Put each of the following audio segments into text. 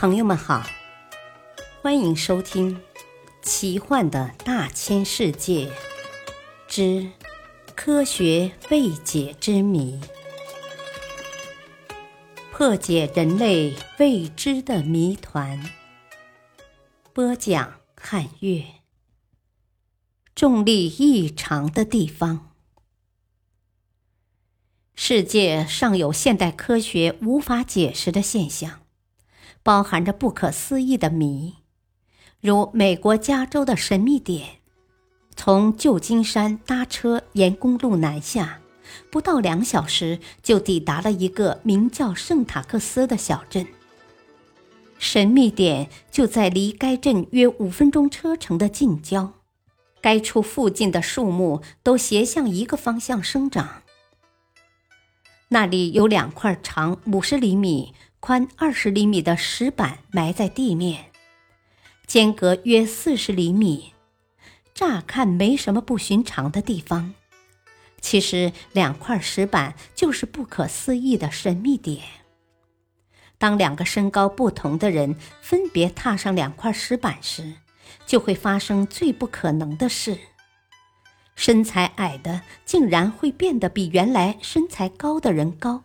朋友们好，欢迎收听《奇幻的大千世界之科学未解之谜》，破解人类未知的谜团。播讲：汉月。重力异常的地方，世界尚有现代科学无法解释的现象。包含着不可思议的谜，如美国加州的神秘点。从旧金山搭车沿公路南下，不到两小时就抵达了一个名叫圣塔克斯的小镇。神秘点就在离该镇约五分钟车程的近郊，该处附近的树木都斜向一个方向生长。那里有两块长五十厘米。宽二十厘米的石板埋在地面，间隔约四十厘米，乍看没什么不寻常的地方。其实，两块石板就是不可思议的神秘点。当两个身高不同的人分别踏上两块石板时，就会发生最不可能的事：身材矮的竟然会变得比原来身材高的人高。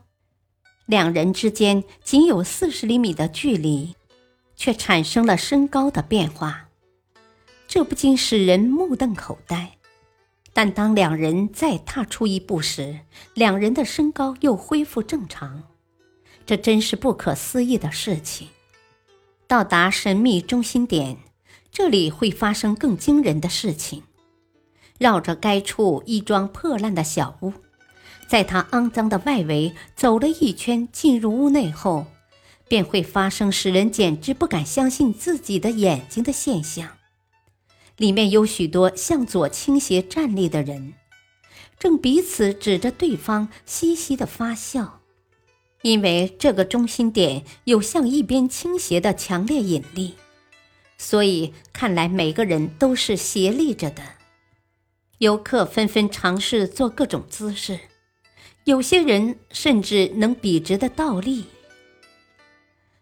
两人之间仅有四十厘米的距离，却产生了身高的变化，这不禁使人目瞪口呆。但当两人再踏出一步时，两人的身高又恢复正常，这真是不可思议的事情。到达神秘中心点，这里会发生更惊人的事情。绕着该处一幢破烂的小屋。在它肮脏的外围走了一圈，进入屋内后，便会发生使人简直不敢相信自己的眼睛的现象。里面有许多向左倾斜站立的人，正彼此指着对方嘻嘻的发笑，因为这个中心点有向一边倾斜的强烈引力，所以看来每个人都是斜立着的。游客纷纷尝试做各种姿势。有些人甚至能笔直的倒立。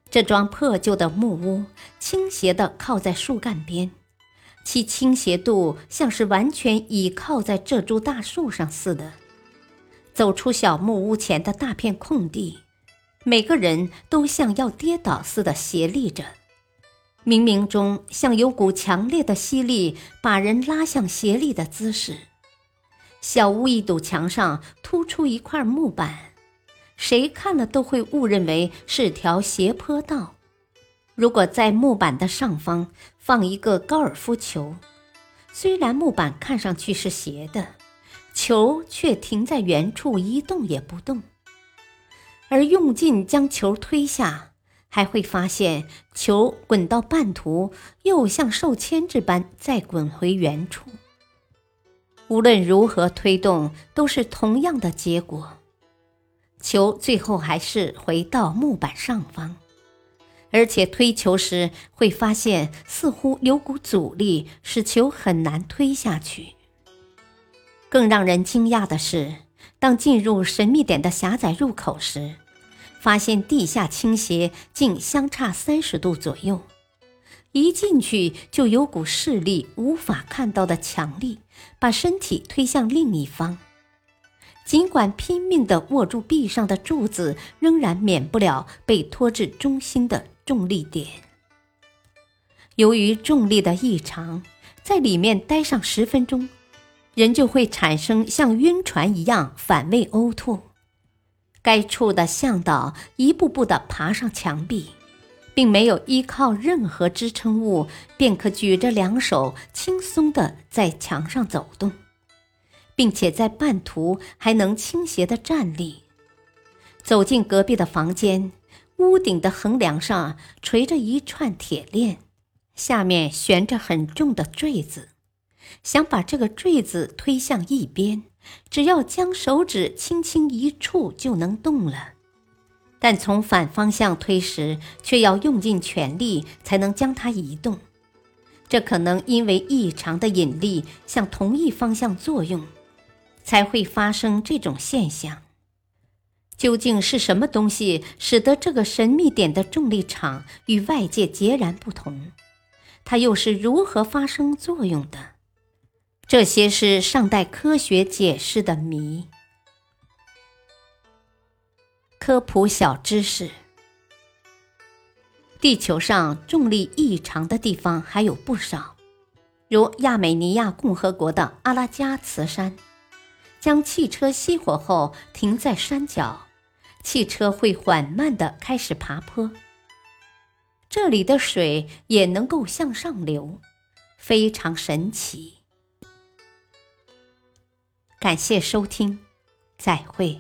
这幢破旧的木屋倾斜的靠在树干边，其倾斜度像是完全倚靠在这株大树上似的。走出小木屋前的大片空地，每个人都像要跌倒似的斜立着，冥冥中像有股强烈的吸力把人拉向斜立的姿势。小屋一堵墙上突出一块木板，谁看了都会误认为是条斜坡道。如果在木板的上方放一个高尔夫球，虽然木板看上去是斜的，球却停在原处一动也不动。而用劲将球推下，还会发现球滚到半途又像受牵制般再滚回原处。无论如何推动，都是同样的结果。球最后还是回到木板上方，而且推球时会发现，似乎有股阻力，使球很难推下去。更让人惊讶的是，当进入神秘点的狭窄入口时，发现地下倾斜竟相差三十度左右。一进去就有股视力无法看到的强力，把身体推向另一方。尽管拼命地握住壁上的柱子，仍然免不了被拖至中心的重力点。由于重力的异常，在里面待上十分钟，人就会产生像晕船一样反胃呕吐。该处的向导一步步地爬上墙壁。并没有依靠任何支撑物，便可举着两手轻松地在墙上走动，并且在半途还能倾斜地站立。走进隔壁的房间，屋顶的横梁上垂着一串铁链，下面悬着很重的坠子。想把这个坠子推向一边，只要将手指轻轻一触就能动了。但从反方向推时，却要用尽全力才能将它移动。这可能因为异常的引力向同一方向作用，才会发生这种现象。究竟是什么东西使得这个神秘点的重力场与外界截然不同？它又是如何发生作用的？这些是尚待科学解释的谜。科普小知识：地球上重力异常的地方还有不少，如亚美尼亚共和国的阿拉加茨山，将汽车熄火后停在山脚。汽车会缓慢地开始爬坡，这里的水也能够向上流，非常神奇。感谢收听，再会。